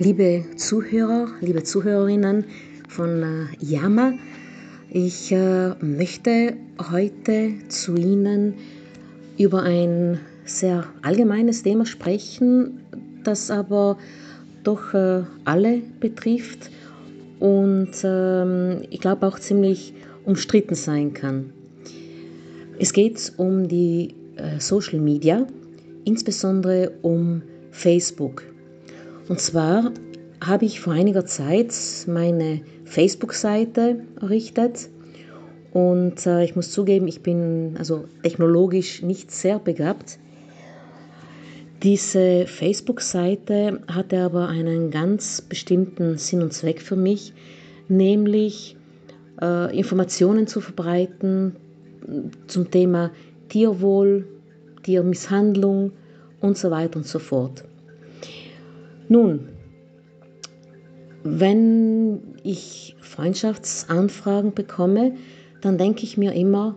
Liebe Zuhörer, liebe Zuhörerinnen von äh, Yama, ich äh, möchte heute zu Ihnen über ein sehr allgemeines Thema sprechen, das aber doch äh, alle betrifft und ähm, ich glaube auch ziemlich umstritten sein kann. Es geht um die Social Media, insbesondere um Facebook. Und zwar habe ich vor einiger Zeit meine Facebook-Seite errichtet und äh, ich muss zugeben, ich bin also technologisch nicht sehr begabt. Diese Facebook-Seite hatte aber einen ganz bestimmten Sinn und Zweck für mich, nämlich äh, Informationen zu verbreiten zum Thema Tierwohl, Tiermisshandlung und so weiter und so fort. Nun, wenn ich Freundschaftsanfragen bekomme, dann denke ich mir immer,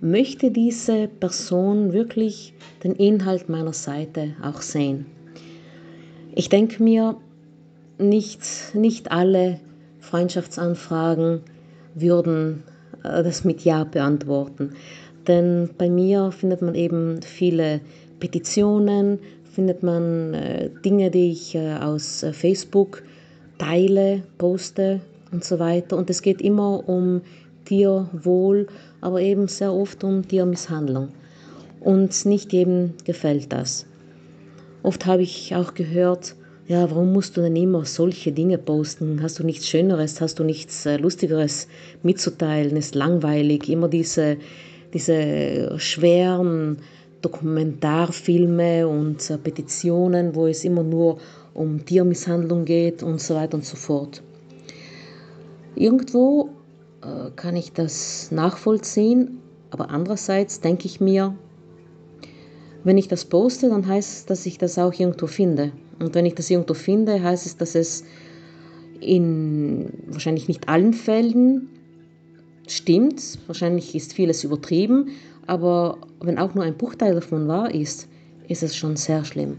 möchte diese Person wirklich den Inhalt meiner Seite auch sehen? Ich denke mir, nicht, nicht alle Freundschaftsanfragen würden äh, das mit Ja beantworten. Denn bei mir findet man eben viele Petitionen, findet man äh, Dinge, die ich äh, aus äh, Facebook teile, poste und so weiter. Und es geht immer um Tierwohl, aber eben sehr oft um Tiermisshandlung. Und nicht jedem gefällt das. Oft habe ich auch gehört, ja, warum musst du denn immer solche Dinge posten? Hast du nichts Schöneres, hast du nichts Lustigeres mitzuteilen? Ist langweilig, immer diese, diese schweren Dokumentarfilme und äh, Petitionen, wo es immer nur um Tiermisshandlung geht und so weiter und so fort. Irgendwo äh, kann ich das nachvollziehen, aber andererseits denke ich mir, wenn ich das poste, dann heißt es, dass ich das auch irgendwo finde. Und wenn ich das irgendwo finde, heißt es, dass es in wahrscheinlich nicht allen Fällen stimmt. Wahrscheinlich ist vieles übertrieben, aber wenn auch nur ein Bruchteil davon wahr ist, ist es schon sehr schlimm.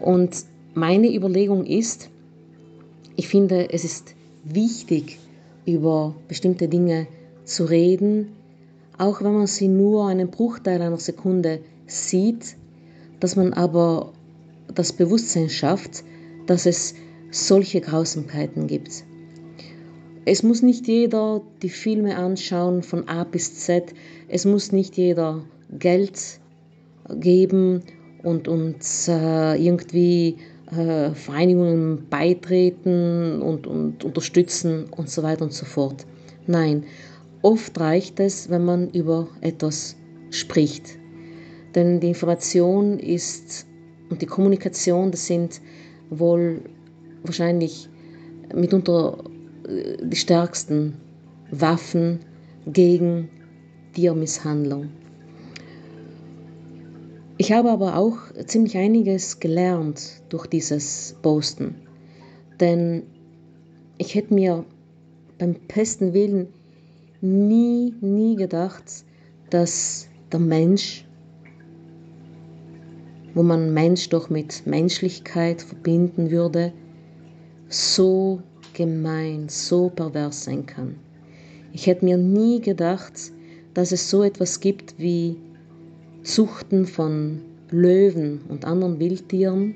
Und meine Überlegung ist, ich finde, es ist wichtig, über bestimmte Dinge zu reden, auch wenn man sie nur einen Bruchteil einer Sekunde sieht, dass man aber das Bewusstsein schafft, dass es solche Grausamkeiten gibt. Es muss nicht jeder die Filme anschauen von A bis Z. Es muss nicht jeder Geld geben und, und äh, irgendwie äh, Vereinigungen beitreten und, und unterstützen und so weiter und so fort. Nein, oft reicht es, wenn man über etwas spricht. Denn die Information ist und die Kommunikation, das sind wohl wahrscheinlich mitunter die stärksten Waffen gegen Tiermisshandlung. Ich habe aber auch ziemlich einiges gelernt durch dieses Posten, denn ich hätte mir beim besten Willen nie, nie gedacht, dass der Mensch, wo man Mensch doch mit Menschlichkeit verbinden würde, so gemein, so pervers sein kann. Ich hätte mir nie gedacht, dass es so etwas gibt wie Zuchten von Löwen und anderen Wildtieren,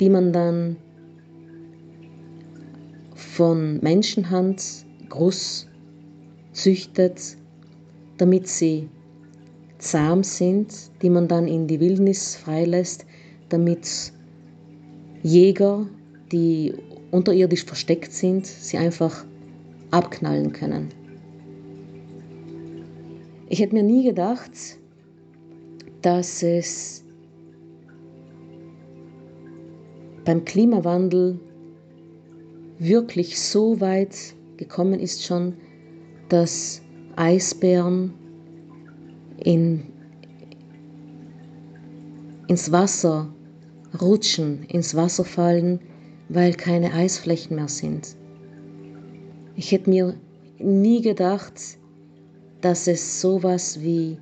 die man dann von Menschenhand groß züchtet, damit sie zahm sind, die man dann in die Wildnis freilässt, damit Jäger, die unterirdisch versteckt sind, sie einfach abknallen können. Ich hätte mir nie gedacht, dass es beim Klimawandel wirklich so weit gekommen ist schon, dass Eisbären in, ins Wasser rutschen, ins Wasser fallen, weil keine Eisflächen mehr sind. Ich hätte mir nie gedacht, dass es sowas wie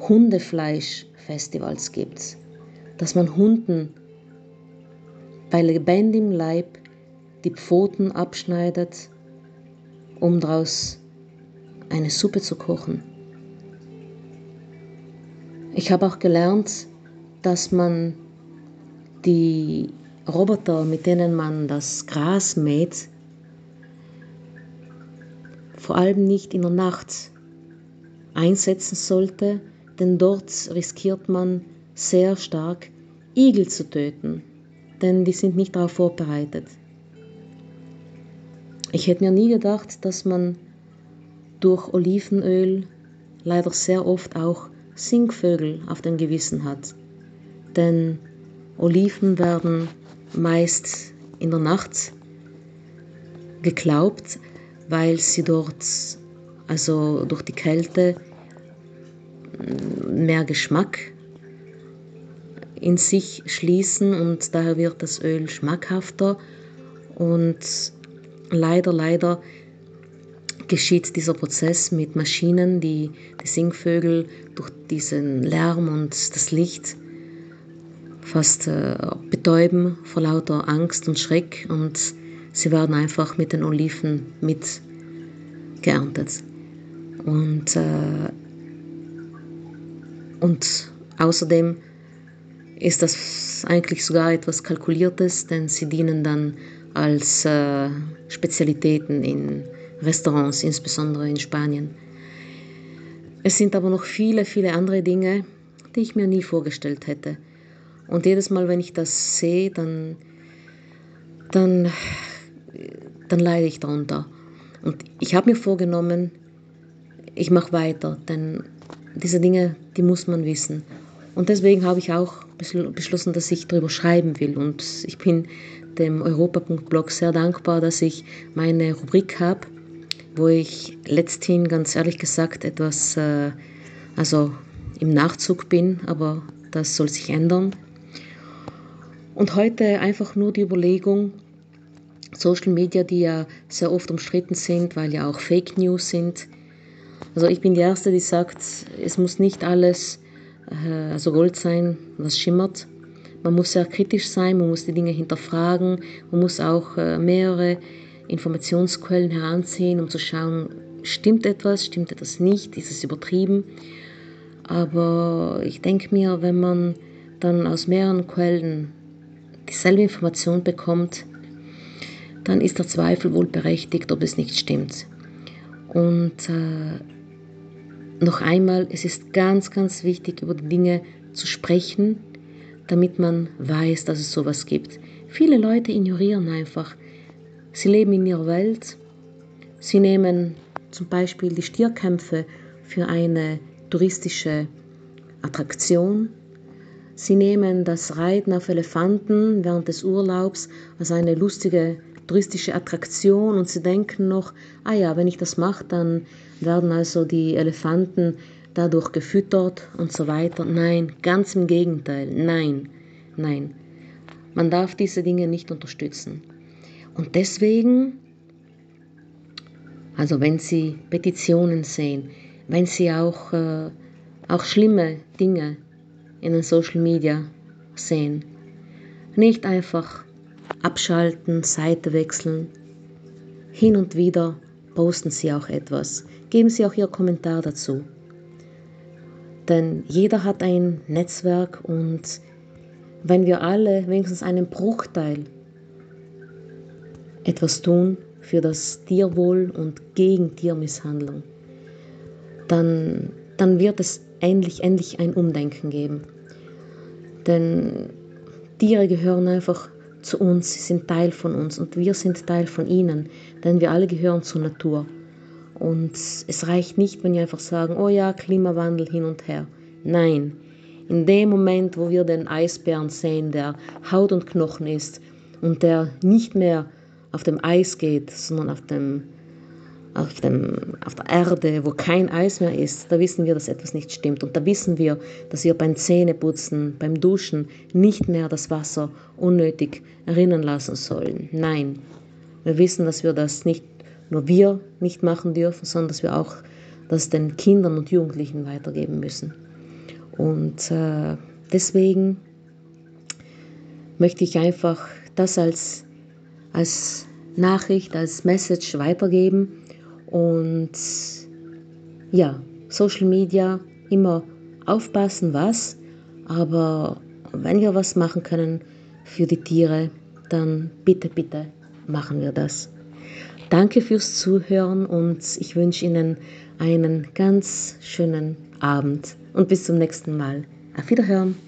Hundefleischfestivals gibt, dass man Hunden bei lebendigem Leib die Pfoten abschneidet, um daraus eine Suppe zu kochen. Ich habe auch gelernt, dass man die Roboter, mit denen man das Gras mäht, vor allem nicht in der Nacht einsetzen sollte, denn dort riskiert man sehr stark, Igel zu töten, denn die sind nicht darauf vorbereitet. Ich hätte mir nie gedacht, dass man durch Olivenöl leider sehr oft auch Singvögel auf dem Gewissen hat. Denn Oliven werden meist in der Nacht geglaubt, weil sie dort, also durch die Kälte, mehr Geschmack in sich schließen und daher wird das Öl schmackhafter. Und leider, leider geschieht dieser Prozess mit Maschinen, die die Singvögel durch diesen Lärm und das Licht fast äh, betäuben vor lauter Angst und Schreck und sie werden einfach mit den Oliven mit geerntet. Und, äh, und außerdem ist das eigentlich sogar etwas Kalkuliertes, denn sie dienen dann als äh, Spezialitäten in Restaurants, insbesondere in Spanien. Es sind aber noch viele, viele andere Dinge, die ich mir nie vorgestellt hätte. Und jedes Mal, wenn ich das sehe, dann, dann, dann leide ich darunter. Und ich habe mir vorgenommen, ich mache weiter, denn diese Dinge, die muss man wissen. Und deswegen habe ich auch beschlossen, dass ich darüber schreiben will. Und ich bin dem Europa.blog sehr dankbar, dass ich meine Rubrik habe, wo ich letzthin ganz ehrlich gesagt etwas, äh, also im Nachzug bin, aber das soll sich ändern. Und heute einfach nur die Überlegung, Social Media, die ja sehr oft umstritten sind, weil ja auch Fake News sind. Also ich bin die Erste, die sagt, es muss nicht alles äh, also Gold sein, was schimmert. Man muss sehr kritisch sein, man muss die Dinge hinterfragen, man muss auch äh, mehrere Informationsquellen heranziehen, um zu schauen, stimmt etwas, stimmt etwas nicht, ist es übertrieben. Aber ich denke mir, wenn man dann aus mehreren Quellen dieselbe Information bekommt, dann ist der Zweifel wohl berechtigt, ob es nicht stimmt. Und äh, noch einmal, es ist ganz, ganz wichtig, über die Dinge zu sprechen, damit man weiß, dass es sowas gibt. Viele Leute ignorieren einfach Sie leben in ihrer Welt. Sie nehmen zum Beispiel die Stierkämpfe für eine touristische Attraktion. Sie nehmen das Reiten auf Elefanten während des Urlaubs als eine lustige touristische Attraktion und sie denken noch, ah ja, wenn ich das mache, dann werden also die Elefanten dadurch gefüttert und so weiter. Nein, ganz im Gegenteil, nein, nein. Man darf diese Dinge nicht unterstützen. Und deswegen, also wenn Sie Petitionen sehen, wenn Sie auch, äh, auch schlimme Dinge in den Social Media sehen, nicht einfach abschalten, Seite wechseln. Hin und wieder posten Sie auch etwas. Geben Sie auch Ihr Kommentar dazu. Denn jeder hat ein Netzwerk und wenn wir alle wenigstens einen Bruchteil etwas tun für das Tierwohl und gegen Tiermisshandlung, dann, dann wird es endlich, endlich ein Umdenken geben. Denn Tiere gehören einfach zu uns, sie sind Teil von uns und wir sind Teil von ihnen, denn wir alle gehören zur Natur. Und es reicht nicht, wenn wir einfach sagen, oh ja, Klimawandel hin und her. Nein, in dem Moment, wo wir den Eisbären sehen, der Haut und Knochen ist und der nicht mehr auf dem Eis geht, sondern auf, dem, auf, dem, auf der Erde, wo kein Eis mehr ist, da wissen wir, dass etwas nicht stimmt. Und da wissen wir, dass wir beim Zähneputzen, beim Duschen nicht mehr das Wasser unnötig erinnern lassen sollen. Nein, wir wissen, dass wir das nicht nur wir nicht machen dürfen, sondern dass wir auch das den Kindern und Jugendlichen weitergeben müssen. Und äh, deswegen möchte ich einfach das als, als Nachricht, als Message weitergeben. Und ja, Social Media immer aufpassen, was, aber wenn wir was machen können für die Tiere, dann bitte, bitte machen wir das. Danke fürs Zuhören und ich wünsche Ihnen einen ganz schönen Abend und bis zum nächsten Mal. Auf Wiederhören!